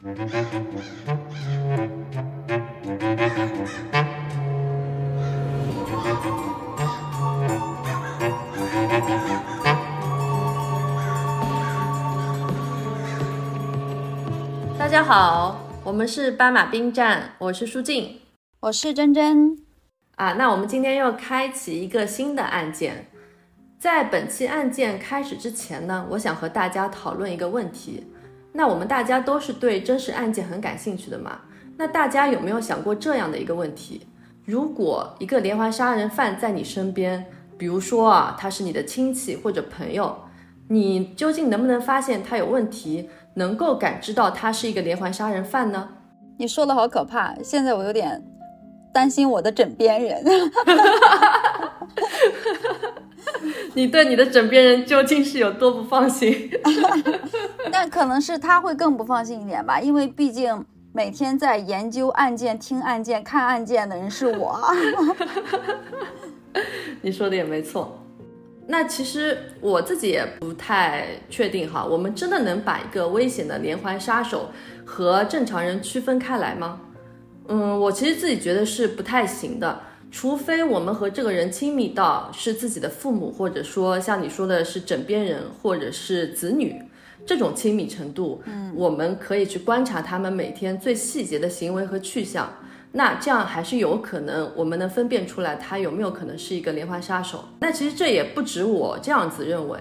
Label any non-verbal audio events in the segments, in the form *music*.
大家好，我们是斑马兵站，我是舒静，我是珍珍。啊，那我们今天又开启一个新的案件。在本期案件开始之前呢，我想和大家讨论一个问题。那我们大家都是对真实案件很感兴趣的嘛？那大家有没有想过这样的一个问题？如果一个连环杀人犯在你身边，比如说啊，他是你的亲戚或者朋友，你究竟能不能发现他有问题，能够感知到他是一个连环杀人犯呢？你说的好可怕，现在我有点担心我的枕边人。*laughs* *laughs* 你对你的枕边人究竟是有多不放心？*laughs* 那可能是他会更不放心一点吧，因为毕竟每天在研究案件、听案件、看案件的人是我。*laughs* 你说的也没错。那其实我自己也不太确定哈，我们真的能把一个危险的连环杀手和正常人区分开来吗？嗯，我其实自己觉得是不太行的。除非我们和这个人亲密到是自己的父母，或者说像你说的是枕边人，或者是子女这种亲密程度，嗯，我们可以去观察他们每天最细节的行为和去向，那这样还是有可能我们能分辨出来他有没有可能是一个连环杀手。那其实这也不止我这样子认为，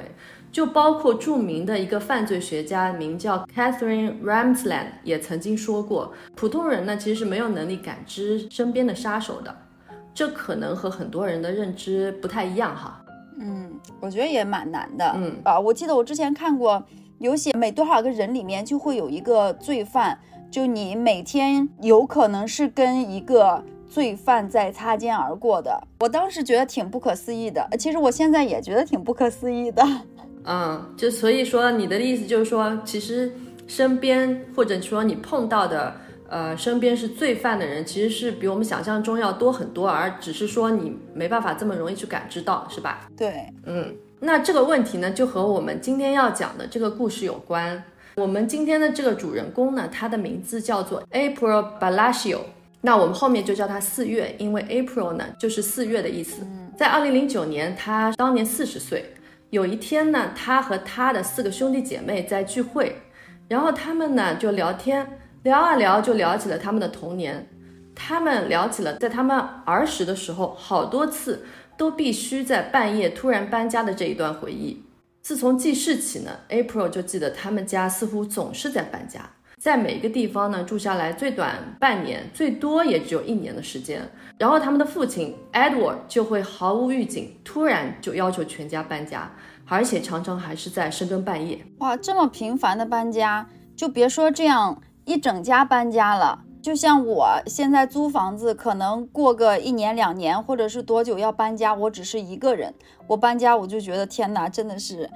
就包括著名的一个犯罪学家，名叫 Catherine Ramsland，也曾经说过，普通人呢其实是没有能力感知身边的杀手的。这可能和很多人的认知不太一样哈。嗯，我觉得也蛮难的。嗯啊，我记得我之前看过，有写每多少个人里面就会有一个罪犯，就你每天有可能是跟一个罪犯在擦肩而过的。我当时觉得挺不可思议的，其实我现在也觉得挺不可思议的。*laughs* 嗯，就所以说你的意思就是说，其实身边或者说你碰到的。呃，身边是罪犯的人，其实是比我们想象中要多很多，而只是说你没办法这么容易去感知到，是吧？对，嗯，那这个问题呢，就和我们今天要讲的这个故事有关。我们今天的这个主人公呢，他的名字叫做 April Balacio，那我们后面就叫他四月，因为 April 呢就是四月的意思。在二零零九年，他当年四十岁。有一天呢，他和他的四个兄弟姐妹在聚会，然后他们呢就聊天。聊啊聊，就聊起了他们的童年。他们聊起了在他们儿时的时候，好多次都必须在半夜突然搬家的这一段回忆。自从记事起呢，April 就记得他们家似乎总是在搬家，在每一个地方呢住下来，最短半年，最多也只有一年的时间。然后他们的父亲 Edward 就会毫无预警，突然就要求全家搬家，而且常常还是在深更半夜。哇，这么频繁的搬家，就别说这样。一整家搬家了，就像我现在租房子，可能过个一年两年，或者是多久要搬家，我只是一个人，我搬家我就觉得天哪，真的是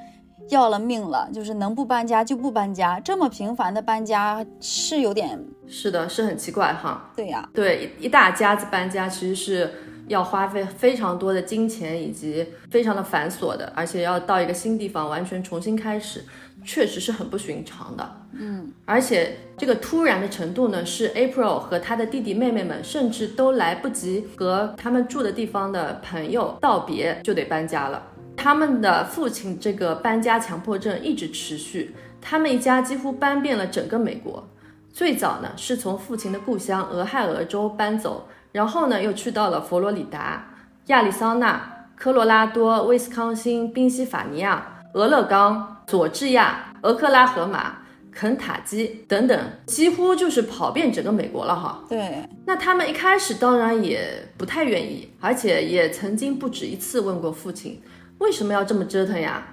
要了命了，就是能不搬家就不搬家，这么频繁的搬家是有点，是的，是很奇怪哈。对呀，对，一大家子搬家其实是要花费非常多的金钱以及非常的繁琐的，而且要到一个新地方完全重新开始。确实是很不寻常的，嗯，而且这个突然的程度呢，是 April 和他的弟弟妹妹们甚至都来不及和他们住的地方的朋友道别，就得搬家了。他们的父亲这个搬家强迫症一直持续，他们一家几乎搬遍了整个美国。最早呢，是从父亲的故乡俄亥俄州搬走，然后呢，又去到了佛罗里达、亚利桑那、科罗拉多、威斯康星、宾夕法尼亚、俄勒冈。佐治亚、俄克拉荷马、肯塔基等等，几乎就是跑遍整个美国了哈。对，那他们一开始当然也不太愿意，而且也曾经不止一次问过父亲，为什么要这么折腾呀？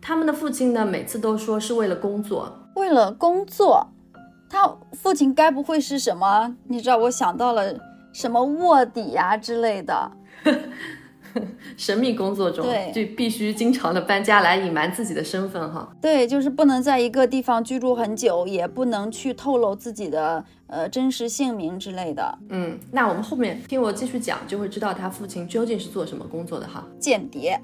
他们的父亲呢，每次都说是为了工作，为了工作。他父亲该不会是什么？你知道，我想到了什么卧底呀之类的。*laughs* *laughs* 神秘工作中，对就必须经常的搬家来隐瞒自己的身份哈。对，就是不能在一个地方居住很久，也不能去透露自己的呃真实姓名之类的。嗯，那我们后面听我继续讲，就会知道他父亲究竟是做什么工作的哈。间谍。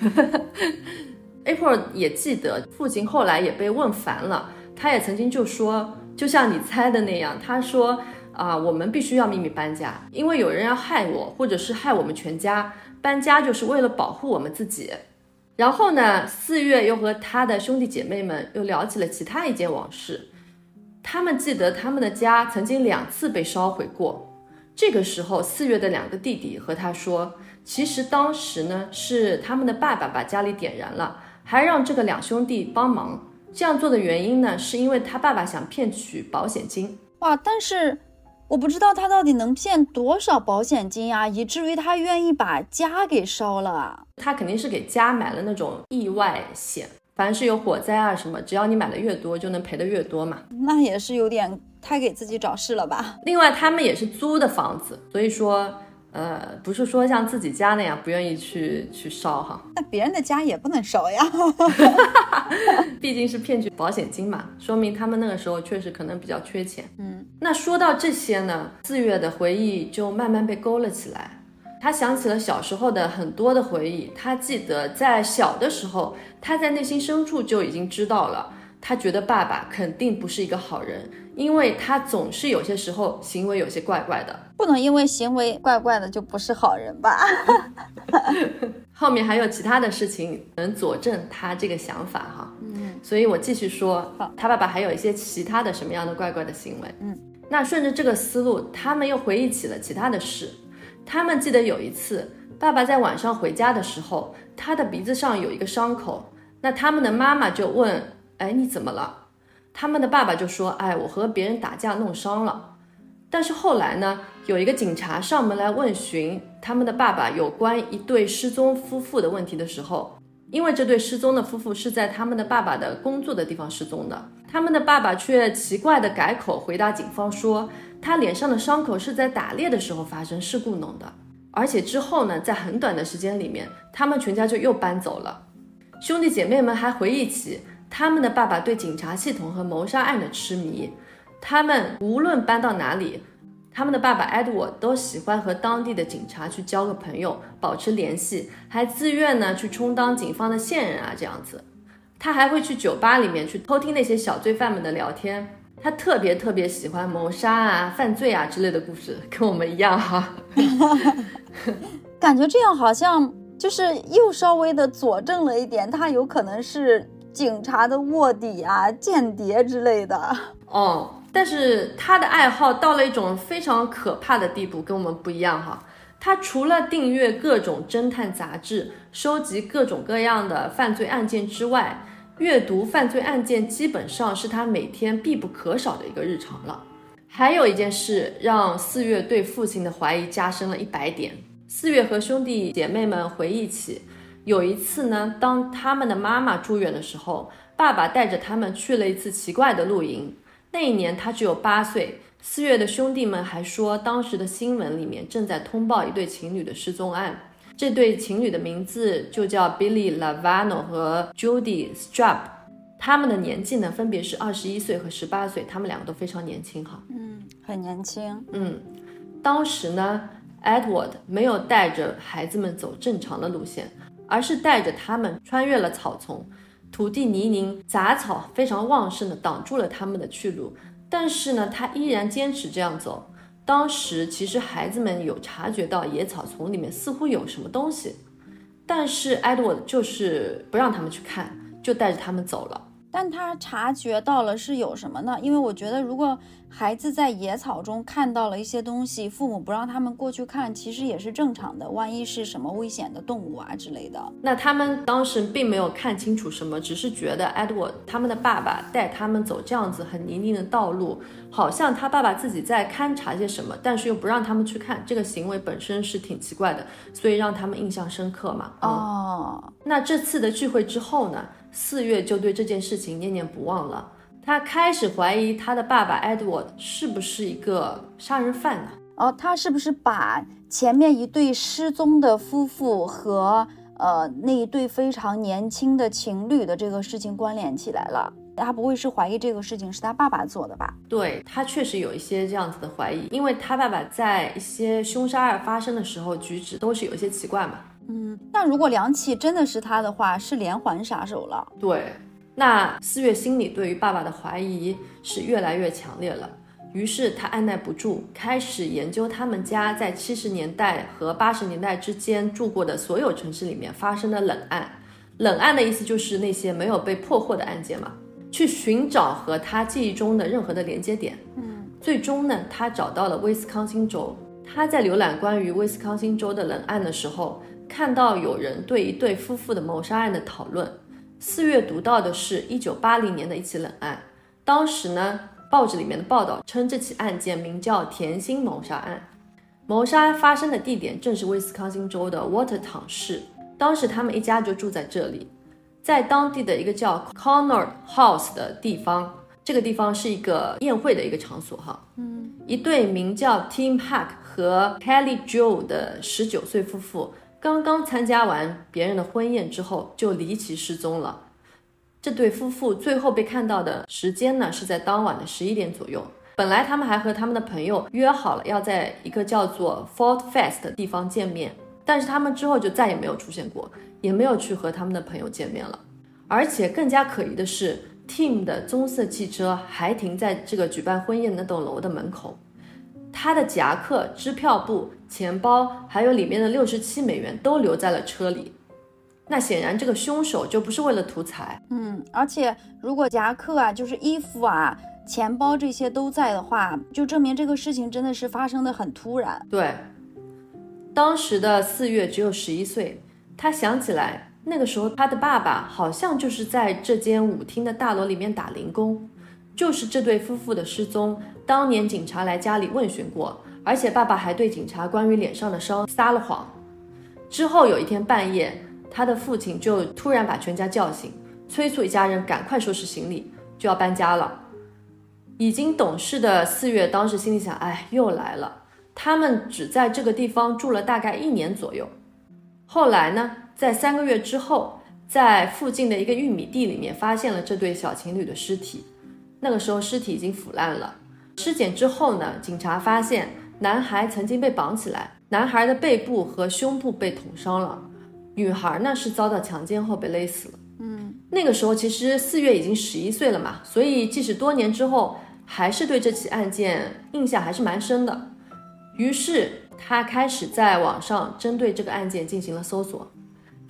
*laughs* April 也记得父亲后来也被问烦了，他也曾经就说，就像你猜的那样，他说啊，我们必须要秘密搬家，因为有人要害我，或者是害我们全家。搬家就是为了保护我们自己。然后呢，四月又和他的兄弟姐妹们又聊起了其他一件往事。他们记得他们的家曾经两次被烧毁过。这个时候，四月的两个弟弟和他说，其实当时呢是他们的爸爸把家里点燃了，还让这个两兄弟帮忙。这样做的原因呢，是因为他爸爸想骗取保险金。哇，但是我不知道他到底能骗多少保险金啊，以至于他愿意把家给烧了啊。他肯定是给家买了那种意外险，凡是有火灾啊什么，只要你买的越多，就能赔的越多嘛。那也是有点太给自己找事了吧？另外，他们也是租的房子，所以说。呃，不是说像自己家那样不愿意去去烧哈，那别人的家也不能烧呀，*laughs* 毕竟是骗取保险金嘛，说明他们那个时候确实可能比较缺钱。嗯，那说到这些呢，四月的回忆就慢慢被勾了起来，他想起了小时候的很多的回忆，他记得在小的时候，他在内心深处就已经知道了，他觉得爸爸肯定不是一个好人。因为他总是有些时候行为有些怪怪的，不能因为行为怪怪的就不是好人吧？*laughs* 后面还有其他的事情能佐证他这个想法哈。嗯，所以我继续说，他爸爸还有一些其他的什么样的怪怪的行为？嗯，那顺着这个思路，他们又回忆起了其他的事。他们记得有一次，爸爸在晚上回家的时候，他的鼻子上有一个伤口。那他们的妈妈就问：“哎，你怎么了？”他们的爸爸就说：“哎，我和别人打架弄伤了。”但是后来呢，有一个警察上门来问询他们的爸爸有关一对失踪夫妇的问题的时候，因为这对失踪的夫妇是在他们的爸爸的工作的地方失踪的，他们的爸爸却奇怪的改口回答警方说，他脸上的伤口是在打猎的时候发生事故弄的，而且之后呢，在很短的时间里面，他们全家就又搬走了。兄弟姐妹们还回忆起。他们的爸爸对警察系统和谋杀案的痴迷，他们无论搬到哪里，他们的爸爸 Edward 都喜欢和当地的警察去交个朋友，保持联系，还自愿呢去充当警方的线人啊，这样子。他还会去酒吧里面去偷听那些小罪犯们的聊天。他特别特别喜欢谋杀啊、犯罪啊之类的故事，跟我们一样哈。*laughs* 感觉这样好像就是又稍微的佐证了一点，他有可能是。警察的卧底啊，间谍之类的哦，但是他的爱好到了一种非常可怕的地步，跟我们不一样哈。他除了订阅各种侦探杂志，收集各种各样的犯罪案件之外，阅读犯罪案件基本上是他每天必不可少的一个日常了。还有一件事让四月对父亲的怀疑加深了一百点。四月和兄弟姐妹们回忆起。有一次呢，当他们的妈妈住院的时候，爸爸带着他们去了一次奇怪的露营。那一年他只有八岁。四月的兄弟们还说，当时的新闻里面正在通报一对情侣的失踪案。这对情侣的名字就叫 Billy Lavano 和 Judy Strap，他们的年纪呢分别是二十一岁和十八岁，他们两个都非常年轻哈。嗯，很年轻。嗯，当时呢，Edward 没有带着孩子们走正常的路线。而是带着他们穿越了草丛，土地泥泞，杂草非常旺盛的挡住了他们的去路。但是呢，他依然坚持这样走。当时其实孩子们有察觉到野草丛里面似乎有什么东西，但是 Edward 就是不让他们去看，就带着他们走了。但他察觉到了是有什么呢？因为我觉得，如果孩子在野草中看到了一些东西，父母不让他们过去看，其实也是正常的。万一是什么危险的动物啊之类的，那他们当时并没有看清楚什么，只是觉得 Edward 他们的爸爸带他们走这样子很泥泞的道路，好像他爸爸自己在勘察些什么，但是又不让他们去看，这个行为本身是挺奇怪的，所以让他们印象深刻嘛。哦，那这次的聚会之后呢？四月就对这件事情念念不忘了，他开始怀疑他的爸爸 Edward 是不是一个杀人犯呢？哦，他是不是把前面一对失踪的夫妇和呃那一对非常年轻的情侣的这个事情关联起来了？他不会是怀疑这个事情是他爸爸做的吧？对他确实有一些这样子的怀疑，因为他爸爸在一些凶杀案发生的时候举止都是有一些奇怪嘛。嗯，那如果梁启真的是他的话，是连环杀手了。对，那四月心里对于爸爸的怀疑是越来越强烈了。于是他按耐不住，开始研究他们家在七十年代和八十年代之间住过的所有城市里面发生的冷案。冷案的意思就是那些没有被破获的案件嘛，去寻找和他记忆中的任何的连接点。嗯，最终呢，他找到了威斯康星州。他在浏览关于威斯康星州的冷案的时候，看到有人对一对夫妇的谋杀案的讨论。四月读到的是一九八零年的一起冷案，当时呢。报纸里面的报道称，这起案件名叫甜心谋杀案。谋杀发生的地点正是威斯康星州的 Watertown 市。当时他们一家就住在这里，在当地的一个叫 Connor House 的地方。这个地方是一个宴会的一个场所。哈，嗯，一对名叫 Tim Hack 和 Kelly Joe 的十九岁夫妇，刚刚参加完别人的婚宴之后，就离奇失踪了。这对夫妇最后被看到的时间呢，是在当晚的十一点左右。本来他们还和他们的朋友约好了要在一个叫做 Fort Fest 的地方见面，但是他们之后就再也没有出现过，也没有去和他们的朋友见面了。而且更加可疑的是，Tim 的棕色汽车还停在这个举办婚宴那栋楼的门口，他的夹克、支票簿、钱包，还有里面的六十七美元都留在了车里。那显然，这个凶手就不是为了图财。嗯，而且如果夹克啊，就是衣服啊、钱包这些都在的话，就证明这个事情真的是发生的很突然。对，当时的四月只有十一岁，他想起来那个时候他的爸爸好像就是在这间舞厅的大楼里面打零工，就是这对夫妇的失踪，当年警察来家里问询过，而且爸爸还对警察关于脸上的伤撒了谎。之后有一天半夜。他的父亲就突然把全家叫醒，催促一家人赶快收拾行李，就要搬家了。已经懂事的四月当时心里想：哎，又来了。他们只在这个地方住了大概一年左右。后来呢，在三个月之后，在附近的一个玉米地里面发现了这对小情侣的尸体。那个时候尸体已经腐烂了。尸检之后呢，警察发现男孩曾经被绑起来，男孩的背部和胸部被捅伤了。女孩呢是遭到强奸后被勒死了。嗯，那个时候其实四月已经十一岁了嘛，所以即使多年之后，还是对这起案件印象还是蛮深的。于是他开始在网上针对这个案件进行了搜索。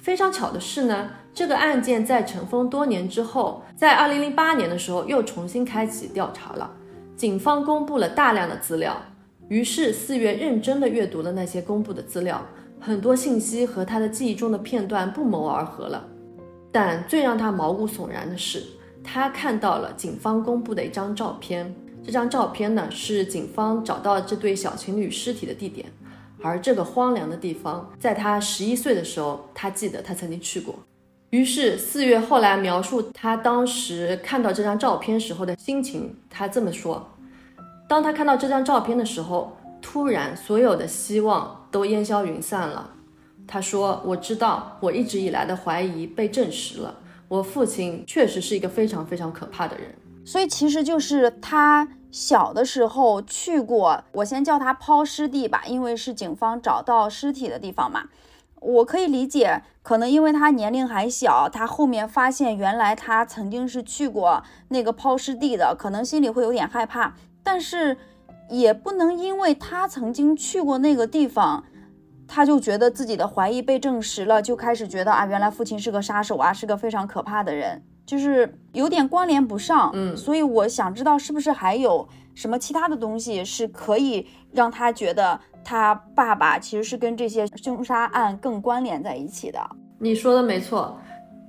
非常巧的是呢，这个案件在尘封多年之后，在二零零八年的时候又重新开启调查了。警方公布了大量的资料，于是四月认真的阅读了那些公布的资料。很多信息和他的记忆中的片段不谋而合了，但最让他毛骨悚然的是，他看到了警方公布的一张照片。这张照片呢，是警方找到这对小情侣尸体的地点，而这个荒凉的地方，在他十一岁的时候，他记得他曾经去过。于是四月后来描述他当时看到这张照片时候的心情，他这么说：当他看到这张照片的时候。突然，所有的希望都烟消云散了。他说：“我知道，我一直以来的怀疑被证实了。我父亲确实是一个非常非常可怕的人。所以，其实就是他小的时候去过，我先叫他抛尸地吧，因为是警方找到尸体的地方嘛。我可以理解，可能因为他年龄还小，他后面发现原来他曾经是去过那个抛尸地的，可能心里会有点害怕。但是。”也不能因为他曾经去过那个地方，他就觉得自己的怀疑被证实了，就开始觉得啊，原来父亲是个杀手啊，是个非常可怕的人，就是有点关联不上。嗯，所以我想知道是不是还有什么其他的东西是可以让他觉得他爸爸其实是跟这些凶杀案更关联在一起的。你说的没错，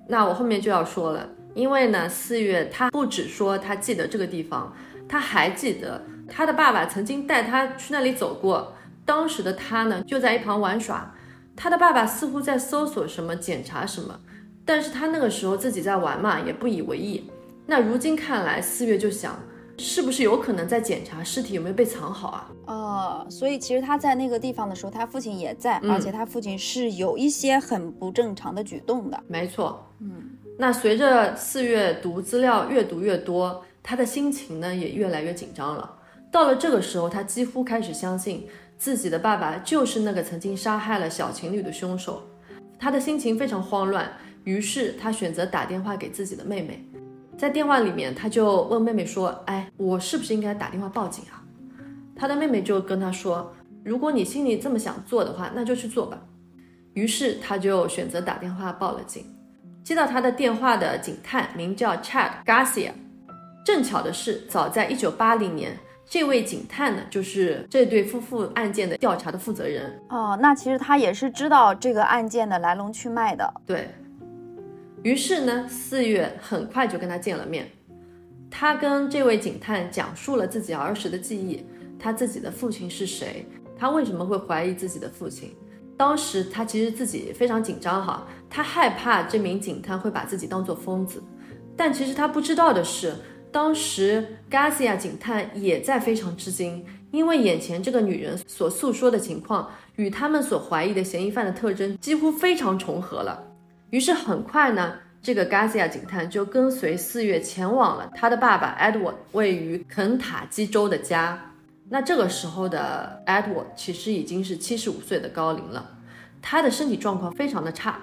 那我后面就要说了，因为呢，四月他不只说他记得这个地方，他还记得。他的爸爸曾经带他去那里走过，当时的他呢就在一旁玩耍。他的爸爸似乎在搜索什么、检查什么，但是他那个时候自己在玩嘛，也不以为意。那如今看来，四月就想，是不是有可能在检查尸体有没有被藏好啊？哦，所以其实他在那个地方的时候，他父亲也在，而且他父亲是有一些很不正常的举动的。没错，嗯，那随着四月读资料越读越多，他的心情呢也越来越紧张了。到了这个时候，他几乎开始相信自己的爸爸就是那个曾经杀害了小情侣的凶手。他的心情非常慌乱，于是他选择打电话给自己的妹妹。在电话里面，他就问妹妹说：“哎，我是不是应该打电话报警啊？”他的妹妹就跟他说：“如果你心里这么想做的话，那就去做吧。”于是他就选择打电话报了警。接到他的电话的警探名叫 Chad Garcia。正巧的是，早在1980年，这位警探呢，就是这对夫妇案件的调查的负责人。哦，那其实他也是知道这个案件的来龙去脉的。对。于是呢，四月很快就跟他见了面。他跟这位警探讲述了自己儿时的记忆，他自己的父亲是谁，他为什么会怀疑自己的父亲。当时他其实自己非常紧张哈，他害怕这名警探会把自己当做疯子。但其实他不知道的是，当时 Garcia 警探也在非常吃惊，因为眼前这个女人所诉说的情况与他们所怀疑的嫌疑犯的特征几乎非常重合了。于是很快呢，这个 Garcia 警探就跟随四月前往了他的爸爸 Edward 位于肯塔基州的家。那这个时候的 Edward 其实已经是七十五岁的高龄了，他的身体状况非常的差，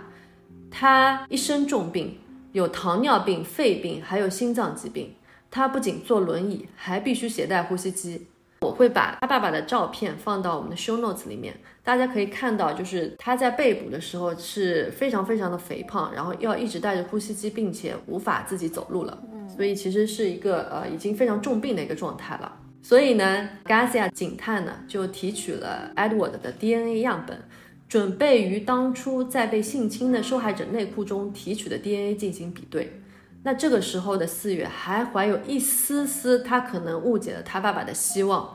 他一身重病，有糖尿病、肺病，还有心脏疾病。他不仅坐轮椅，还必须携带呼吸机。我会把他爸爸的照片放到我们的 show notes 里面，大家可以看到，就是他在被捕的时候是非常非常的肥胖，然后要一直带着呼吸机，并且无法自己走路了。嗯，所以其实是一个呃已经非常重病的一个状态了。所以呢，Garcia 警探呢就提取了 Edward 的 DNA 样本，准备于当初在被性侵的受害者内裤中提取的 DNA 进行比对。那这个时候的四月还怀有一丝丝他可能误解了他爸爸的希望，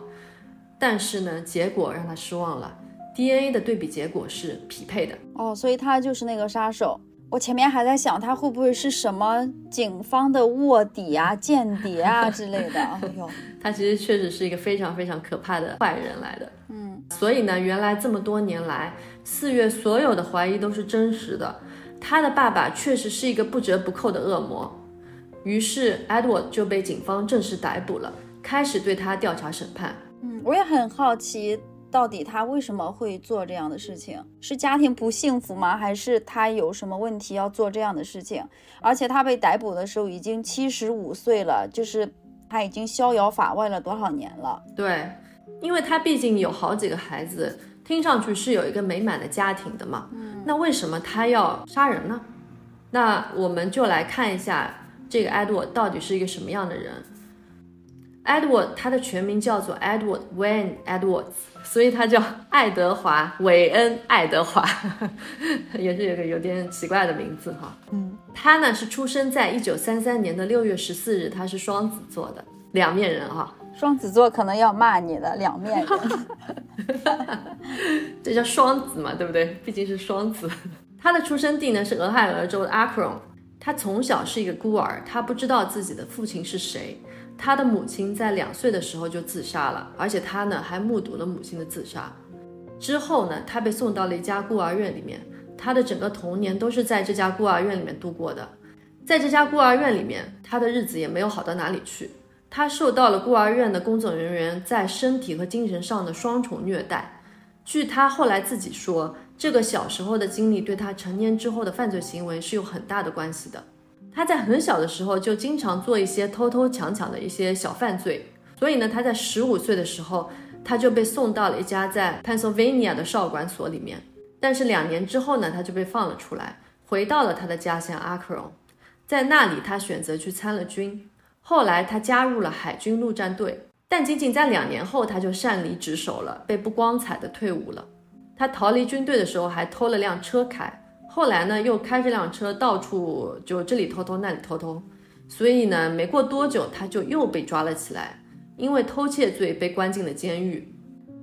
但是呢，结果让他失望了。DNA 的对比结果是匹配的哦，所以他就是那个杀手。我前面还在想他会不会是什么警方的卧底啊、间谍啊 *laughs* 之类的。哎呦，他其实确实是一个非常非常可怕的坏人来的。嗯，所以呢，原来这么多年来，四月所有的怀疑都是真实的。他的爸爸确实是一个不折不扣的恶魔，于是 Edward 就被警方正式逮捕了，开始对他调查审判。嗯，我也很好奇，到底他为什么会做这样的事情？是家庭不幸福吗？还是他有什么问题要做这样的事情？而且他被逮捕的时候已经七十五岁了，就是他已经逍遥法外了多少年了？对，因为他毕竟有好几个孩子。听上去是有一个美满的家庭的嘛？嗯，那为什么他要杀人呢？那我们就来看一下这个 Edward 到底是一个什么样的人。Edward 他的全名叫做 Edward Wayne Edwards，所以他叫爱德华韦恩爱德华，*laughs* 也是有个有点奇怪的名字哈。嗯，他呢是出生在一九三三年的六月十四日，他是双子座的两面人哈。双子座可能要骂你的两面人，*laughs* 这叫双子嘛，对不对？毕竟是双子。他的出生地呢是俄亥俄州的 Akron。他从小是一个孤儿，他不知道自己的父亲是谁。他的母亲在两岁的时候就自杀了，而且他呢还目睹了母亲的自杀。之后呢，他被送到了一家孤儿院里面。他的整个童年都是在这家孤儿院里面度过的。在这家孤儿院里面，他的日子也没有好到哪里去。他受到了孤儿院的工作人员在身体和精神上的双重虐待。据他后来自己说，这个小时候的经历对他成年之后的犯罪行为是有很大的关系的。他在很小的时候就经常做一些偷偷抢抢的一些小犯罪，所以呢，他在十五岁的时候他就被送到了一家在 Pennsylvania 的少管所里面。但是两年之后呢，他就被放了出来，回到了他的家乡 Akron，在那里他选择去参了军。后来他加入了海军陆战队，但仅仅在两年后他就擅离职守了，被不光彩的退伍了。他逃离军队的时候还偷了辆车开，后来呢又开这辆车到处就这里偷偷那里偷偷，所以呢没过多久他就又被抓了起来，因为偷窃罪被关进了监狱。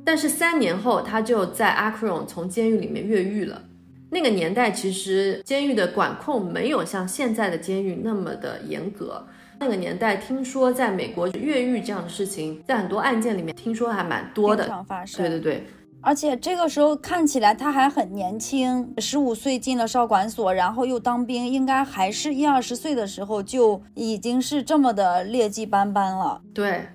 但是三年后他就在 Akron 从监狱里面越狱了。那个年代其实监狱的管控没有像现在的监狱那么的严格。那个年代，听说在美国越狱这样的事情，在很多案件里面听说还蛮多的，经常发生。对对对，而且这个时候看起来他还很年轻，十五岁进了少管所，然后又当兵，应该还是一二十岁的时候就已经是这么的劣迹斑斑了。对，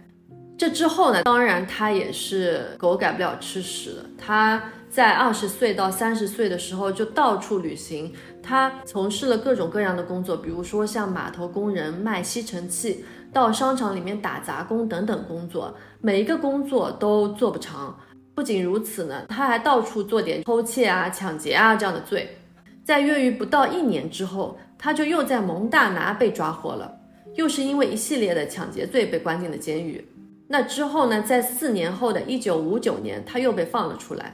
这之后呢，当然他也是狗改不了吃屎的。他在二十岁到三十岁的时候就到处旅行。他从事了各种各样的工作，比如说像码头工人、卖吸尘器、到商场里面打杂工等等工作，每一个工作都做不长。不仅如此呢，他还到处做点偷窃啊、抢劫啊这样的罪。在越狱不到一年之后，他就又在蒙大拿被抓获了，又是因为一系列的抢劫罪被关进了监狱。那之后呢，在四年后的一九五九年，他又被放了出来。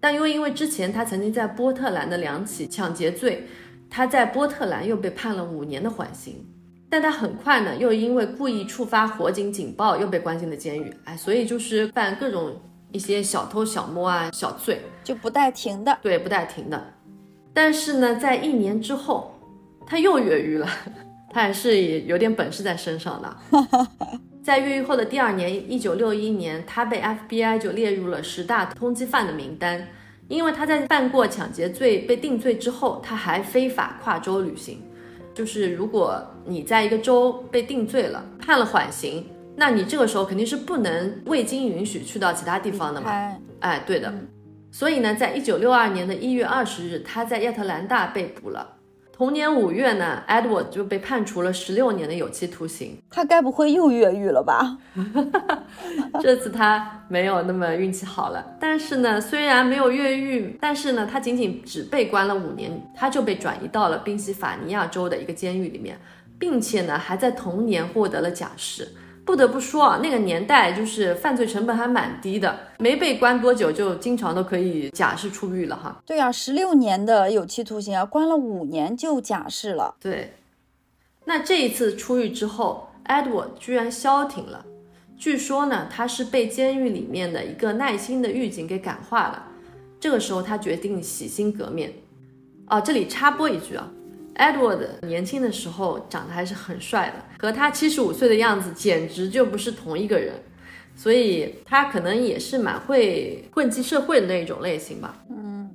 但又因为之前他曾经在波特兰的两起抢劫罪，他在波特兰又被判了五年的缓刑。但他很快呢，又因为故意触发火警警报，又被关进了监狱。哎，所以就是犯各种一些小偷小摸啊小罪，就不带停的。对，不带停的。但是呢，在一年之后，他又越狱了。他还是有点本事在身上的。*laughs* 在越狱后的第二年，一九六一年，他被 FBI 就列入了十大通缉犯的名单。因为他在犯过抢劫罪被定罪之后，他还非法跨州旅行。就是如果你在一个州被定罪了，判了缓刑，那你这个时候肯定是不能未经允许去到其他地方的嘛。哎，对的。所以呢，在一九六二年的一月二十日，他在亚特兰大被捕了。同年五月呢，Edward 就被判处了十六年的有期徒刑。他该不会又越狱了吧？*laughs* 这次他没有那么运气好了。但是呢，虽然没有越狱，但是呢，他仅仅只被关了五年，他就被转移到了宾夕法尼亚州的一个监狱里面，并且呢，还在同年获得了假释。不得不说啊，那个年代就是犯罪成本还蛮低的，没被关多久就经常都可以假释出狱了哈。对啊，十六年的有期徒刑啊，关了五年就假释了。对，那这一次出狱之后，Edward 居然消停了。据说呢，他是被监狱里面的一个耐心的狱警给感化了。这个时候他决定洗心革面。啊，这里插播一句啊。Edward 年轻的时候长得还是很帅的，和他七十五岁的样子简直就不是同一个人，所以他可能也是蛮会混迹社会的那一种类型吧。嗯，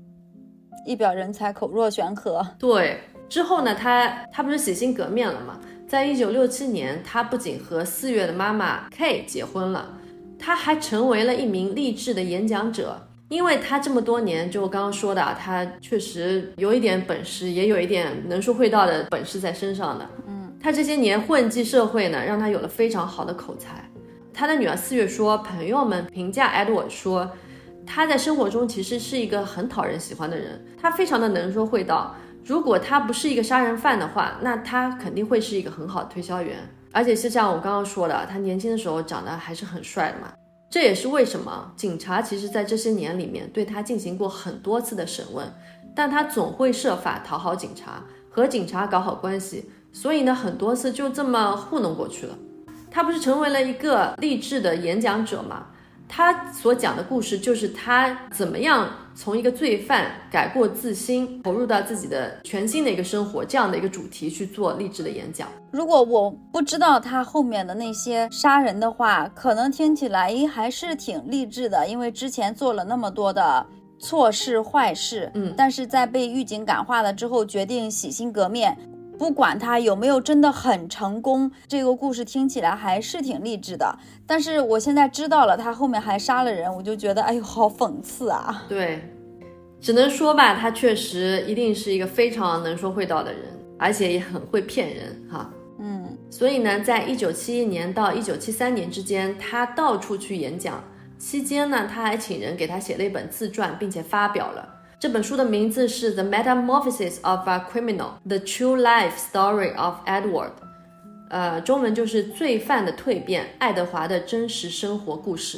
一表人才，口若悬河。对，之后呢，他他不是洗心革面了吗？在一九六七年，他不仅和四月的妈妈 K 结婚了，他还成为了一名励志的演讲者。因为他这么多年，就我刚刚说的，他确实有一点本事，也有一点能说会道的本事在身上的。嗯，他这些年混迹社会呢，让他有了非常好的口才。他的女儿四月说，朋友们评价 Edward 说，他在生活中其实是一个很讨人喜欢的人，他非常的能说会道。如果他不是一个杀人犯的话，那他肯定会是一个很好的推销员。而且是像我刚刚说的，他年轻的时候长得还是很帅的嘛。这也是为什么警察其实，在这些年里面对他进行过很多次的审问，但他总会设法讨好警察，和警察搞好关系，所以呢，很多次就这么糊弄过去了。他不是成为了一个励志的演讲者吗？他所讲的故事就是他怎么样从一个罪犯改过自新，投入到自己的全新的一个生活这样的一个主题去做励志的演讲。如果我不知道他后面的那些杀人的话，可能听起来还是挺励志的，因为之前做了那么多的错事坏事，嗯，但是在被狱警感化了之后，决定洗心革面。不管他有没有真的很成功，这个故事听起来还是挺励志的。但是我现在知道了他后面还杀了人，我就觉得哎呦，好讽刺啊！对，只能说吧，他确实一定是一个非常能说会道的人，而且也很会骗人哈。嗯，所以呢，在一九七一年到一九七三年之间，他到处去演讲，期间呢，他还请人给他写了一本自传，并且发表了。这本书的名字是《The Metamorphosis of a Criminal: The True Life Story of Edward》，呃，中文就是《罪犯的蜕变：爱德华的真实生活故事》。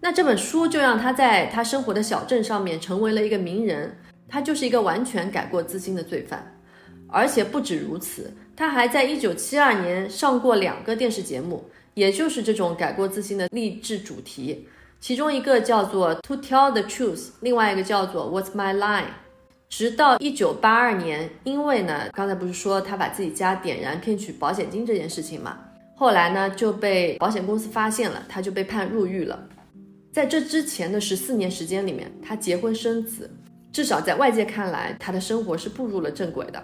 那这本书就让他在他生活的小镇上面成为了一个名人。他就是一个完全改过自新的罪犯，而且不止如此，他还在1972年上过两个电视节目，也就是这种改过自新的励志主题。其中一个叫做 To Tell the Truth，另外一个叫做 What's My Line。直到一九八二年，因为呢，刚才不是说他把自己家点燃骗取保险金这件事情嘛，后来呢就被保险公司发现了，他就被判入狱了。在这之前的十四年时间里面，他结婚生子，至少在外界看来，他的生活是步入了正轨的。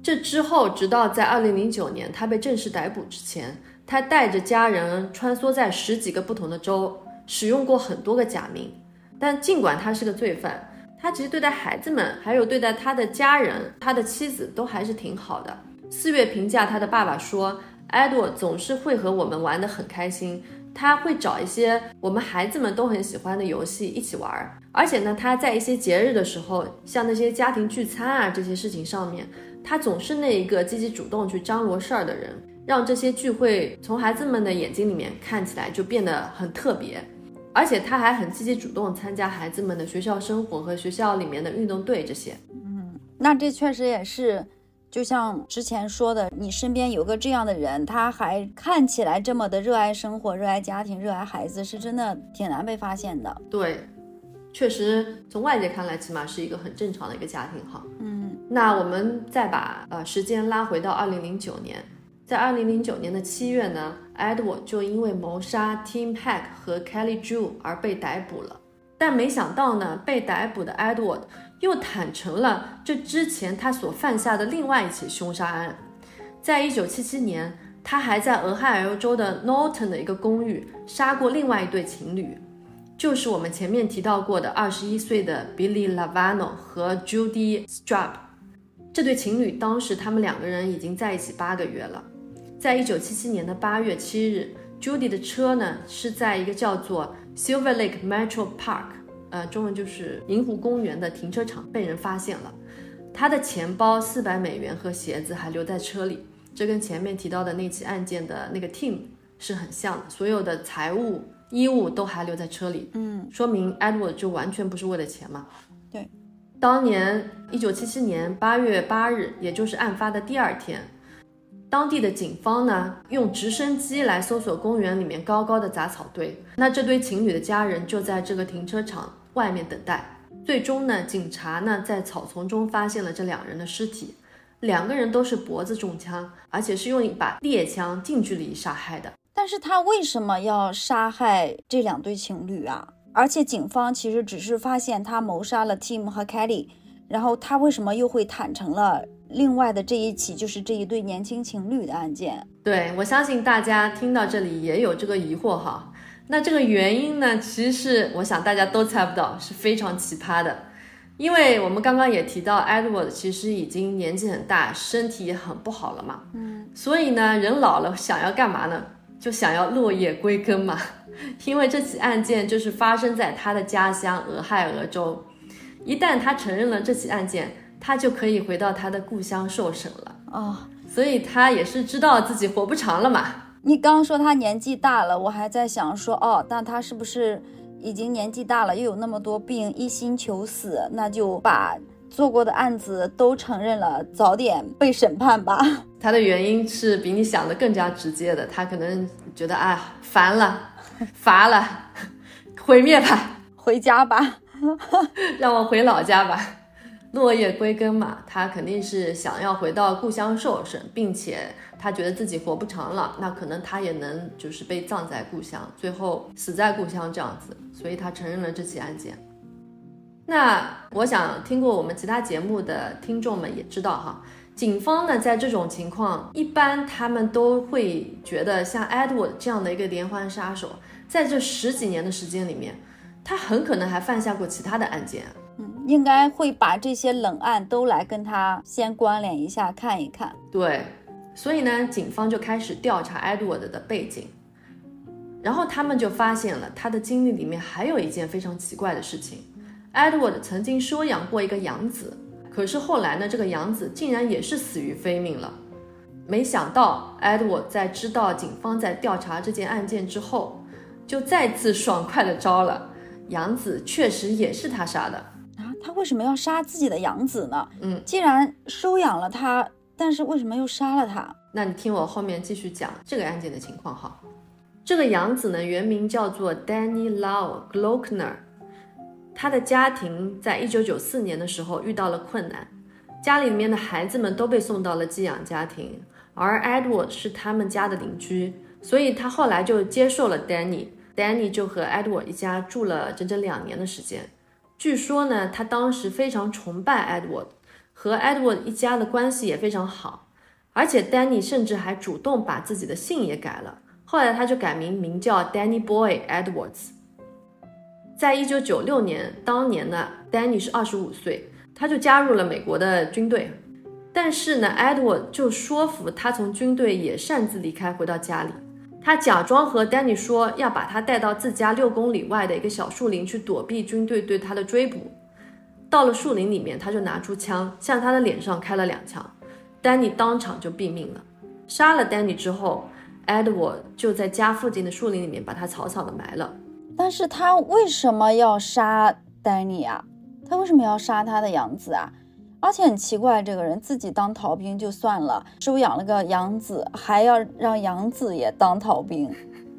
这之后，直到在二零零九年他被正式逮捕之前，他带着家人穿梭在十几个不同的州。使用过很多个假名，但尽管他是个罪犯，他其实对待孩子们，还有对待他的家人、他的妻子都还是挺好的。四月评价他的爸爸说：“Edo 总是会和我们玩得很开心，他会找一些我们孩子们都很喜欢的游戏一起玩，而且呢，他在一些节日的时候，像那些家庭聚餐啊这些事情上面，他总是那一个积极主动去张罗事儿的人，让这些聚会从孩子们的眼睛里面看起来就变得很特别。而且他还很积极主动参加孩子们的学校生活和学校里面的运动队这些。嗯，那这确实也是，就像之前说的，你身边有个这样的人，他还看起来这么的热爱生活、热爱家庭、热爱孩子，是真的挺难被发现的。对，确实从外界看来，起码是一个很正常的一个家庭哈。嗯，那我们再把呃时间拉回到二零零九年。在二零零九年的七月呢，Edward 就因为谋杀 Tim Hack 和 Kelly Drew 而被逮捕了。但没想到呢，被逮捕的 Edward 又坦诚了这之前他所犯下的另外一起凶杀案。在一九七七年，他还在俄亥俄州的 Norton 的一个公寓杀过另外一对情侣，就是我们前面提到过的二十一岁的 Billy Lavano 和 Judy Strap。这对情侣当时他们两个人已经在一起八个月了。在一九七七年的八月七日，Judy 的车呢是在一个叫做 Silver Lake Metro Park，呃，中文就是银湖公园的停车场被人发现了。他的钱包、四百美元和鞋子还留在车里，这跟前面提到的那起案件的那个 Team 是很像的。所有的财物、衣物都还留在车里，嗯，说明 Edward 就完全不是为了钱嘛。对，当年一九七七年八月八日，也就是案发的第二天。当地的警方呢，用直升机来搜索公园里面高高的杂草堆。那这对情侣的家人就在这个停车场外面等待。最终呢，警察呢在草丛中发现了这两人的尸体，两个人都是脖子中枪，而且是用一把猎枪近距离杀害的。但是他为什么要杀害这两对情侣啊？而且警方其实只是发现他谋杀了 Tim 和 Kelly，然后他为什么又会坦诚了？另外的这一起就是这一对年轻情侣的案件。对我相信大家听到这里也有这个疑惑哈。那这个原因呢，其实是我想大家都猜不到，是非常奇葩的。因为我们刚刚也提到，Edward 其实已经年纪很大，身体也很不好了嘛。嗯。所以呢，人老了想要干嘛呢？就想要落叶归根嘛。*laughs* 因为这起案件就是发生在他的家乡俄亥俄州。一旦他承认了这起案件，他就可以回到他的故乡受审了啊，所以他也是知道自己活不长了嘛。你刚说他年纪大了，我还在想说，哦，那他是不是已经年纪大了，又有那么多病，一心求死，那就把做过的案子都承认了，早点被审判吧。*laughs* 他的原因是比你想的更加直接的，他可能觉得，哎，烦了，*laughs* 乏了，毁灭吧，回家吧，*laughs* 让我回老家吧。落叶归根嘛，他肯定是想要回到故乡受审，并且他觉得自己活不长了，那可能他也能就是被葬在故乡，最后死在故乡这样子，所以他承认了这起案件。那我想听过我们其他节目的听众们也知道哈，警方呢在这种情况，一般他们都会觉得像 Edward 这样的一个连环杀手，在这十几年的时间里面，他很可能还犯下过其他的案件。嗯，应该会把这些冷案都来跟他先关联一下，看一看。对，所以呢，警方就开始调查 Edward 的背景，然后他们就发现了他的经历里面还有一件非常奇怪的事情：Edward 曾经收养过一个养子，可是后来呢，这个养子竟然也是死于非命了。没想到 Edward 在知道警方在调查这件案件之后，就再次爽快的招了，养子确实也是他杀的。他为什么要杀自己的养子呢？嗯，既然收养了他，但是为什么又杀了他？那你听我后面继续讲这个案件的情况哈。这个养子呢，原名叫做 Danny Lau Glockner，他的家庭在一九九四年的时候遇到了困难，家里面的孩子们都被送到了寄养家庭，而 Edward 是他们家的邻居，所以他后来就接受了 Danny，Danny 就和 Edward 一家住了整整两年的时间。据说呢，他当时非常崇拜 Edward，和 Edward 一家的关系也非常好，而且 Danny 甚至还主动把自己的姓也改了，后来他就改名名叫 Danny Boy Edwards。在一九九六年，当年呢，Danny 是二十五岁，他就加入了美国的军队。但是呢，Edward 就说服他从军队也擅自离开，回到家里。他假装和 Danny 说要把他带到自家六公里外的一个小树林去躲避军队对他的追捕。到了树林里面，他就拿出枪向他的脸上开了两枪，Danny 当场就毙命了。杀了 Danny 之后，Edward 就在家附近的树林里面把他草草的埋了。但是他为什么要杀 Danny 啊？他为什么要杀他的养子啊？而且很奇怪，这个人自己当逃兵就算了，收养了个养子，还要让养子也当逃兵。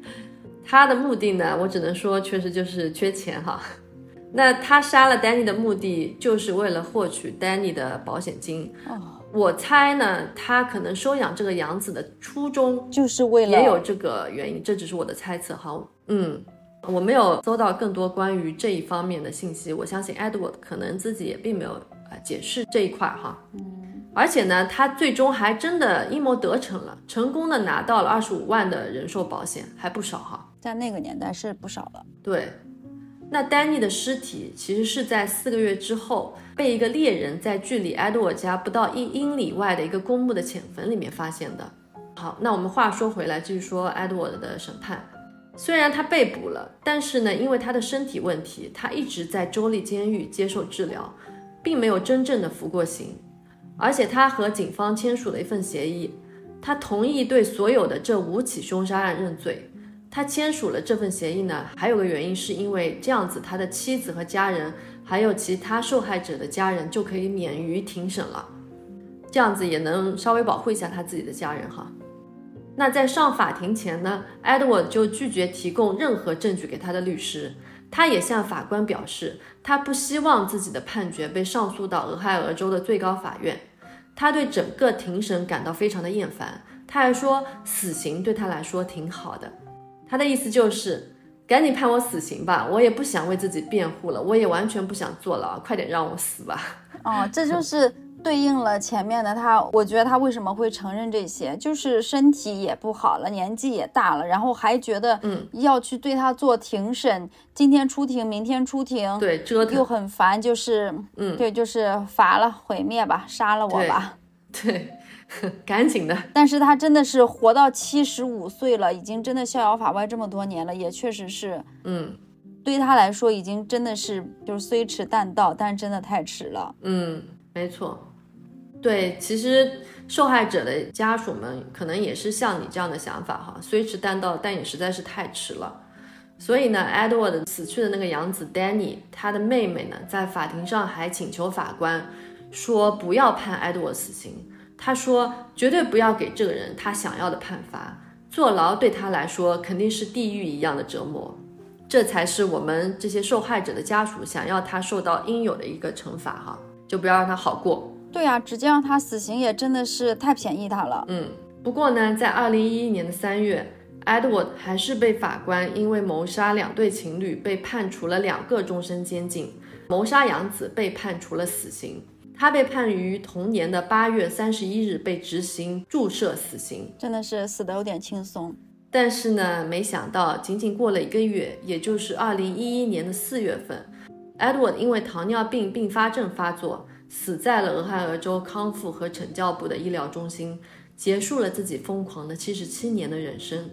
*laughs* 他的目的呢？我只能说，确实就是缺钱哈。*laughs* 那他杀了 Danny 的目的，就是为了获取 Danny 的保险金。哦，我猜呢，他可能收养这个养子的初衷，就是为了也有这个原因，这只是我的猜测哈。嗯，我没有搜到更多关于这一方面的信息。我相信 Edward 可能自己也并没有呃解释这一块哈。嗯，而且呢，他最终还真的阴谋得逞了，成功的拿到了二十五万的人寿保险，还不少哈。在那个年代是不少了。对。那丹尼的尸体其实是在四个月之后被一个猎人在距离埃德沃家不到一英里外的一个公墓的浅坟里面发现的。好，那我们话说回来，继续说埃德沃的审判。虽然他被捕了，但是呢，因为他的身体问题，他一直在州立监狱接受治疗，并没有真正的服过刑。而且他和警方签署了一份协议，他同意对所有的这五起凶杀案认罪。他签署了这份协议呢，还有个原因是因为这样子，他的妻子和家人，还有其他受害者的家人就可以免于庭审了，这样子也能稍微保护一下他自己的家人哈。那在上法庭前呢，Edward 就拒绝提供任何证据给他的律师，他也向法官表示，他不希望自己的判决被上诉到俄亥俄州的最高法院，他对整个庭审感到非常的厌烦，他还说死刑对他来说挺好的。他的意思就是，赶紧判我死刑吧，我也不想为自己辩护了，我也完全不想坐牢，快点让我死吧。哦，这就是对应了前面的他。我觉得他为什么会承认这些，就是身体也不好了，年纪也大了，然后还觉得，嗯，要去对他做庭审，今天出庭，明天出庭，对，折腾又很烦，就是，嗯，对，就是罚了，毁灭吧，杀了我吧，*laughs* 对。*laughs* 赶紧的，但是他真的是活到七十五岁了，已经真的逍遥法外这么多年了，也确实是，嗯，对他来说已经真的是就是虽迟但到，但是真的太迟了。嗯，没错，对，其实受害者的家属们可能也是像你这样的想法哈，虽迟但到，但也实在是太迟了。所以呢，Edward 死去的那个养子 Danny，他的妹妹呢，在法庭上还请求法官说不要判 Edward 死刑。他说：“绝对不要给这个人他想要的判罚，坐牢对他来说肯定是地狱一样的折磨，这才是我们这些受害者的家属想要他受到应有的一个惩罚哈，就不要让他好过。对呀，直接让他死刑也真的是太便宜他了。嗯，不过呢，在二零一一年的三月，Edward 还是被法官因为谋杀两对情侣被判处了两个终身监禁，谋杀养子被判处了死刑。”他被判于同年的八月三十一日被执行注射死刑，真的是死的有点轻松。但是呢，没想到仅仅过了一个月，也就是二零一一年的四月份，Edward 因为糖尿病并发症发作，死在了俄亥俄州康复和惩教部的医疗中心，结束了自己疯狂的七十七年的人生。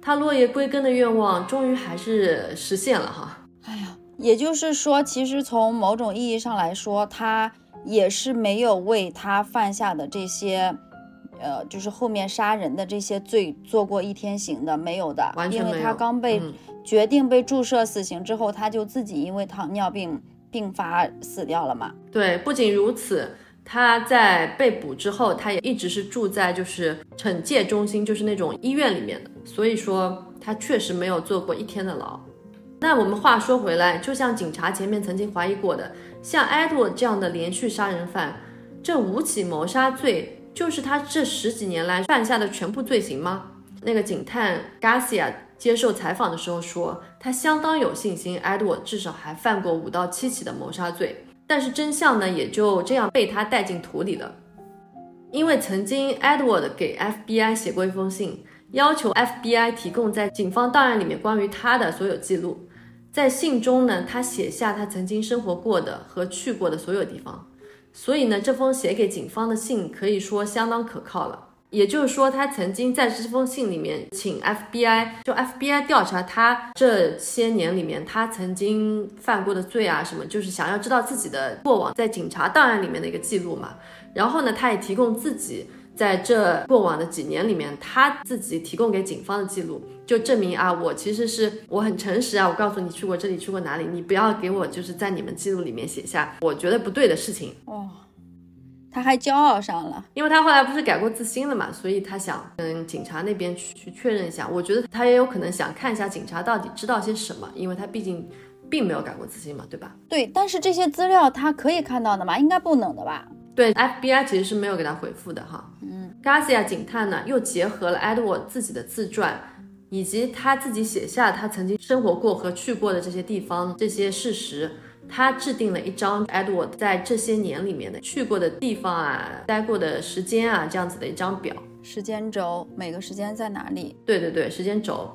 他落叶归根的愿望终于还是实现了哈。哎呀，也就是说，其实从某种意义上来说，他。也是没有为他犯下的这些，呃，就是后面杀人的这些罪做过一天刑的，没有的，因为他刚被决定被注射死刑之后，他就自己因为糖尿病并发死掉了嘛。对，不仅如此，他在被捕之后，他也一直是住在就是惩戒中心，就是那种医院里面的，所以说他确实没有坐过一天的牢。那我们话说回来，就像警察前面曾经怀疑过的。像 Edward 这样的连续杀人犯，这五起谋杀罪就是他这十几年来犯下的全部罪行吗？那个警探 Garcia 接受采访的时候说，他相当有信心，Edward 至少还犯过五到七起的谋杀罪。但是真相呢，也就这样被他带进土里了。因为曾经 Edward 给 FBI 写过一封信，要求 FBI 提供在警方档案里面关于他的所有记录。在信中呢，他写下他曾经生活过的和去过的所有地方。所以呢，这封写给警方的信可以说相当可靠了。也就是说，他曾经在这封信里面请 FBI，就 FBI 调查他这些年里面他曾经犯过的罪啊什么，就是想要知道自己的过往在警察档案里面的一个记录嘛。然后呢，他也提供自己在这过往的几年里面他自己提供给警方的记录，就证明啊，我其实是我很诚实啊，我告诉你去过这里，去过哪里，你不要给我就是在你们记录里面写下我觉得不对的事情哦。他还骄傲上了，因为他后来不是改过自新了嘛，所以他想跟警察那边去去确认一下。我觉得他也有可能想看一下警察到底知道些什么，因为他毕竟并没有改过自新嘛，对吧？对，但是这些资料他可以看到的嘛？应该不能的吧？对，FBI 其实是没有给他回复的哈。嗯，Garcia 警探呢又结合了 Edward 自己的自传，以及他自己写下他曾经生活过和去过的这些地方这些事实。他制定了一张 Edward 在这些年里面的去过的地方啊，待过的时间啊，这样子的一张表，时间轴，每个时间在哪里？对对对，时间轴。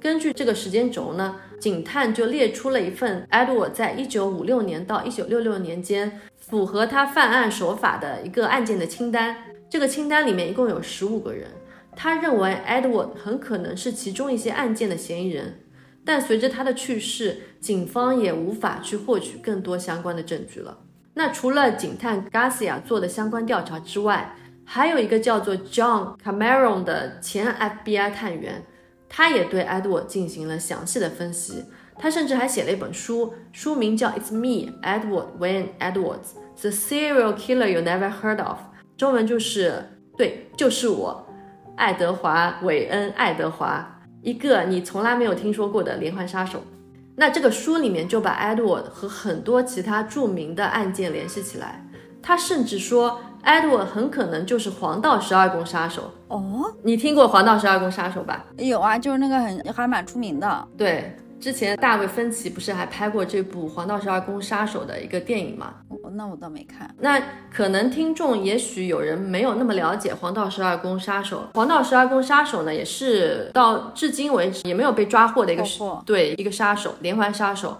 根据这个时间轴呢，警探就列出了一份 Edward 在一九五六年到一九六六年间符合他犯案手法的一个案件的清单。这个清单里面一共有十五个人，他认为 Edward 很可能是其中一些案件的嫌疑人。但随着他的去世，警方也无法去获取更多相关的证据了。那除了警探 Garcia 做的相关调查之外，还有一个叫做 John Cameron 的前 FBI 探员，他也对 Edward 进行了详细的分析。他甚至还写了一本书，书名叫《It's Me, Edward Wayne Edwards: The Serial Killer You Never Heard of》，中文就是对，就是我，爱德华·韦恩·爱德华。一个你从来没有听说过的连环杀手，那这个书里面就把 Edward 和很多其他著名的案件联系起来。他甚至说 Edward 很可能就是黄道十二宫杀手。哦，你听过黄道十二宫杀手吧？有啊，就是那个很还蛮出名的。对。之前大卫芬奇不是还拍过这部《黄道十二宫杀手》的一个电影吗？那我倒没看。那可能听众也许有人没有那么了解《黄道十二宫杀手》。《黄道十二宫杀手》呢，也是到至今为止也没有被抓获的一个对一个杀手，连环杀手。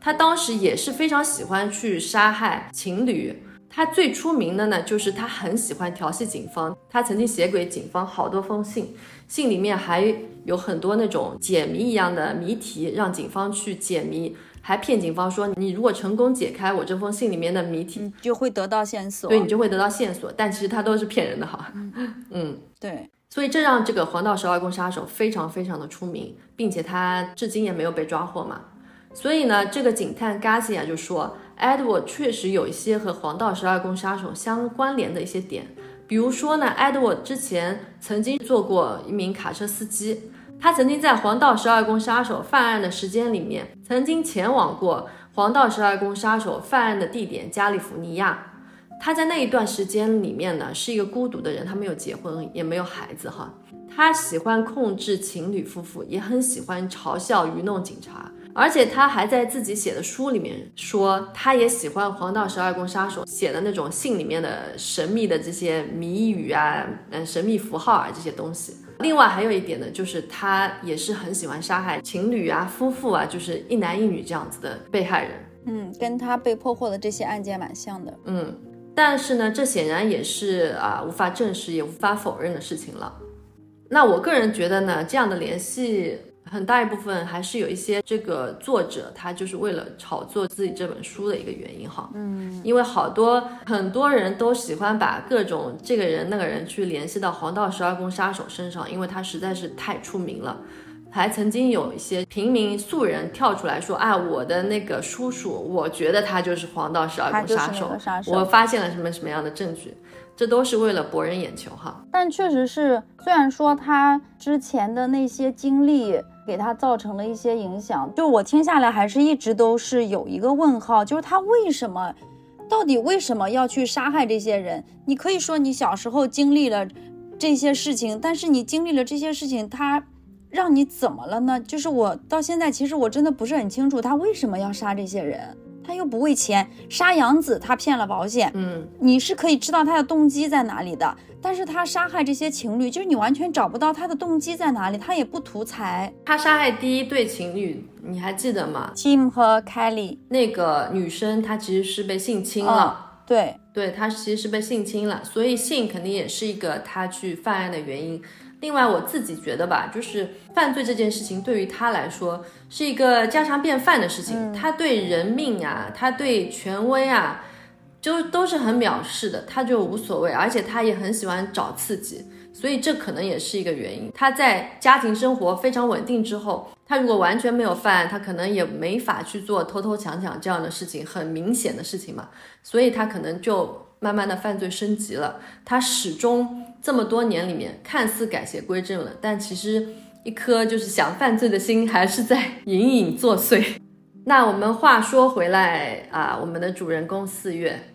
他当时也是非常喜欢去杀害情侣。他最出名的呢，就是他很喜欢调戏警方。他曾经写给警方好多封信，信里面还有很多那种解谜一样的谜题，让警方去解谜，还骗警方说，你如果成功解开我这封信里面的谜题，就会得到线索。对你就会得到线索，但其实他都是骗人的哈。嗯，对，所以这让这个黄道十二宫杀手非常非常的出名，并且他至今也没有被抓获嘛。所以呢，这个警探 Garcia 就说。Edward 确实有一些和黄道十二宫杀手相关联的一些点，比如说呢，Edward 之前曾经做过一名卡车司机，他曾经在黄道十二宫杀手犯案的时间里面，曾经前往过黄道十二宫杀手犯案的地点加利福尼亚。他在那一段时间里面呢，是一个孤独的人，他没有结婚，也没有孩子哈，他喜欢控制情侣夫妇，也很喜欢嘲笑愚弄警察。而且他还在自己写的书里面说，他也喜欢黄道十二宫杀手写的那种信里面的神秘的这些谜语啊，嗯，神秘符号啊这些东西。另外还有一点呢，就是他也是很喜欢杀害情侣啊、夫妇啊，就是一男一女这样子的被害人。嗯，跟他被破获的这些案件蛮像的。嗯，但是呢，这显然也是啊无法证实也无法否认的事情了。那我个人觉得呢，这样的联系。很大一部分还是有一些这个作者他就是为了炒作自己这本书的一个原因哈，嗯，因为好多很多人都喜欢把各种这个人那个人去联系到黄道十二宫杀手身上，因为他实在是太出名了，还曾经有一些平民素人跳出来说啊，我的那个叔叔，我觉得他就是黄道十二宫杀手，我发现了什么什么样的证据。这都是为了博人眼球哈，但确实是，虽然说他之前的那些经历给他造成了一些影响，就我听下来还是一直都是有一个问号，就是他为什么，到底为什么要去杀害这些人？你可以说你小时候经历了这些事情，但是你经历了这些事情，他让你怎么了呢？就是我到现在其实我真的不是很清楚他为什么要杀这些人。他又不为钱杀杨子，他骗了保险，嗯，你是可以知道他的动机在哪里的。但是他杀害这些情侣，就是你完全找不到他的动机在哪里，他也不图财。他杀害第一对情侣，你还记得吗？Tim 和 Kelly，那个女生她其实是被性侵了，哦对，对，她其实是被性侵了，所以性肯定也是一个他去犯案的原因。另外，我自己觉得吧，就是犯罪这件事情对于他来说是一个家常便饭的事情，他对人命啊，他对权威啊，就都是很藐视的，他就无所谓，而且他也很喜欢找刺激，所以这可能也是一个原因。他在家庭生活非常稳定之后，他如果完全没有犯案，他可能也没法去做偷偷抢抢这样的事情，很明显的事情嘛，所以他可能就慢慢的犯罪升级了。他始终这么多年里面看似改邪归正了，但其实一颗就是想犯罪的心还是在隐隐作祟。那我们话说回来啊，我们的主人公四月，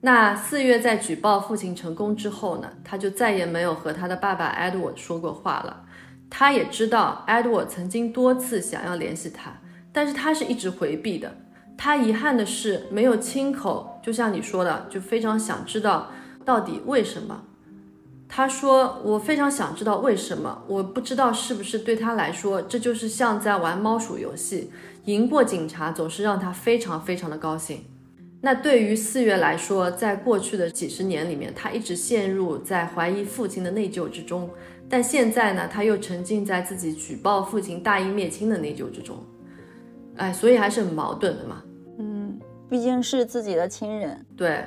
那四月在举报父亲成功之后呢，他就再也没有和他的爸爸 Edward 说过话了。他也知道 Edward 曾经多次想要联系他，但是他是一直回避的。他遗憾的是没有亲口，就像你说的，就非常想知道到底为什么。他说：“我非常想知道为什么，我不知道是不是对他来说，这就是像在玩猫鼠游戏，赢过警察总是让他非常非常的高兴。那对于四月来说，在过去的几十年里面，他一直陷入在怀疑父亲的内疚之中，但现在呢，他又沉浸在自己举报父亲大义灭亲的内疚之中，哎，所以还是很矛盾的嘛。嗯，毕竟是自己的亲人。对，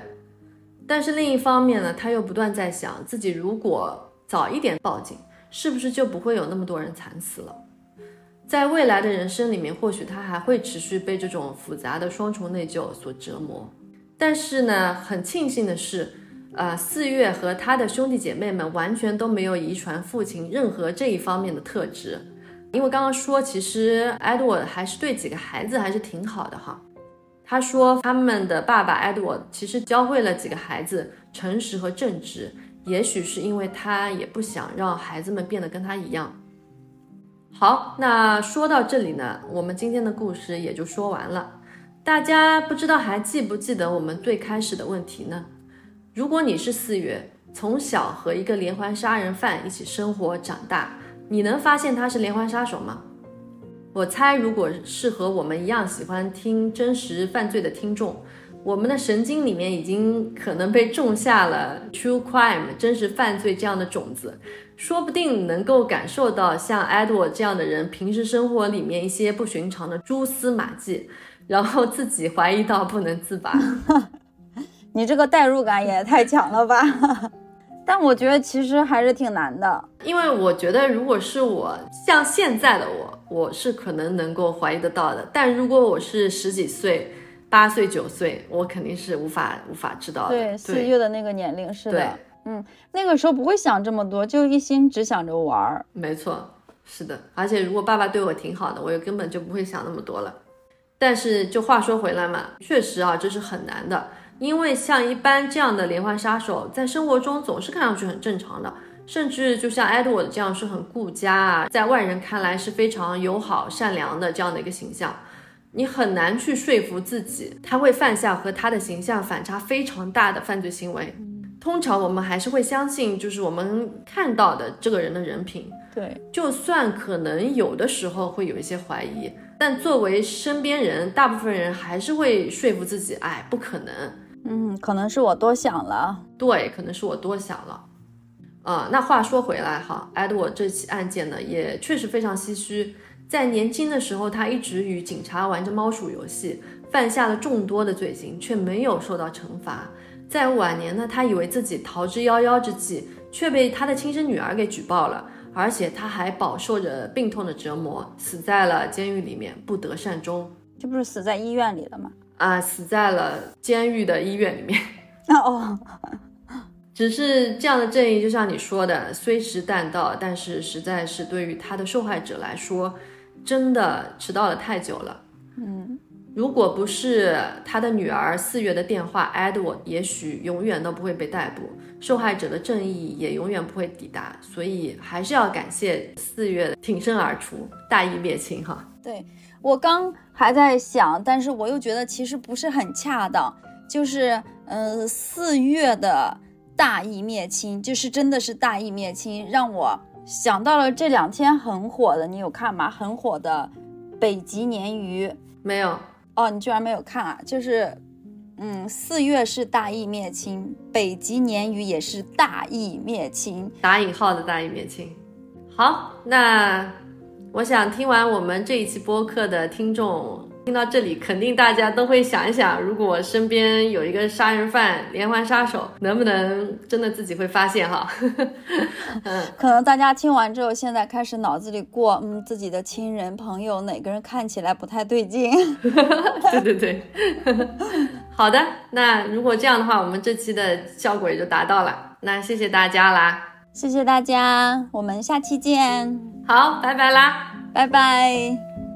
但是另一方面呢，他又不断在想，自己如果早一点报警，是不是就不会有那么多人惨死了？在未来的人生里面，或许他还会持续被这种复杂的双重内疚所折磨。但是呢，很庆幸的是，呃，四月和他的兄弟姐妹们完全都没有遗传父亲任何这一方面的特质。因为刚刚说，其实 Edward 还是对几个孩子还是挺好的哈。他说他们的爸爸 Edward 其实教会了几个孩子诚实和正直，也许是因为他也不想让孩子们变得跟他一样。好，那说到这里呢，我们今天的故事也就说完了。大家不知道还记不记得我们最开始的问题呢？如果你是四月，从小和一个连环杀人犯一起生活长大，你能发现他是连环杀手吗？我猜，如果是和我们一样喜欢听真实犯罪的听众，我们的神经里面已经可能被种下了 true crime 真实犯罪这样的种子，说不定能够感受到像 Edward 这样的人平时生活里面一些不寻常的蛛丝马迹，然后自己怀疑到不能自拔。*laughs* 你这个代入感也太强了吧！但我觉得其实还是挺难的。因为我觉得，如果是我像现在的我，我是可能能够怀疑得到的。但如果我是十几岁、八岁、九岁，我肯定是无法无法知道的。对，四月的那个年龄是对的，嗯，那个时候不会想这么多，就一心只想着玩儿。没错，是的。而且如果爸爸对我挺好的，我也根本就不会想那么多了。但是就话说回来嘛，确实啊，这是很难的。因为像一般这样的连环杀手，在生活中总是看上去很正常的，甚至就像 Edward 这样是很顾家啊，在外人看来是非常友好、善良的这样的一个形象，你很难去说服自己他会犯下和他的形象反差非常大的犯罪行为。通常我们还是会相信，就是我们看到的这个人的人品，对，就算可能有的时候会有一些怀疑，但作为身边人，大部分人还是会说服自己，哎，不可能。嗯，可能是我多想了。对，可能是我多想了。啊、那话说回来哈，Edward 这起案件呢，也确实非常唏嘘。在年轻的时候，他一直与警察玩着猫鼠游戏，犯下了众多的罪行，却没有受到惩罚。在晚年呢，他以为自己逃之夭夭之际，却被他的亲生女儿给举报了，而且他还饱受着病痛的折磨，死在了监狱里面，不得善终。这不是死在医院里了吗？啊、死在了监狱的医院里面。*laughs* 哦，只是这样的正义，就像你说的，虽迟但到，但是实在是对于他的受害者来说，真的迟到了太久了。嗯，如果不是他的女儿四月的电话，Edward 也许永远都不会被逮捕，受害者的正义也永远不会抵达。所以还是要感谢四月挺身而出，大义灭亲哈。对，我刚还在想，但是我又觉得其实不是很恰当，就是嗯，四月的大义灭亲，就是真的是大义灭亲，让我想到了这两天很火的，你有看吗？很火的北极鲶鱼，没有哦，你居然没有看啊？就是。嗯，四月是大义灭亲，北极鲶鱼也是大义灭亲，打引号的大义灭亲。好，那我想听完我们这一期播客的听众。听到这里，肯定大家都会想一想，如果身边有一个杀人犯、连环杀手，能不能真的自己会发现哈？*laughs* 嗯，可能大家听完之后，现在开始脑子里过，嗯，自己的亲人朋友哪个人看起来不太对劲？*laughs* *laughs* 对对对，好的，那如果这样的话，我们这期的效果也就达到了。那谢谢大家啦，谢谢大家，我们下期见。好，拜拜啦，拜拜。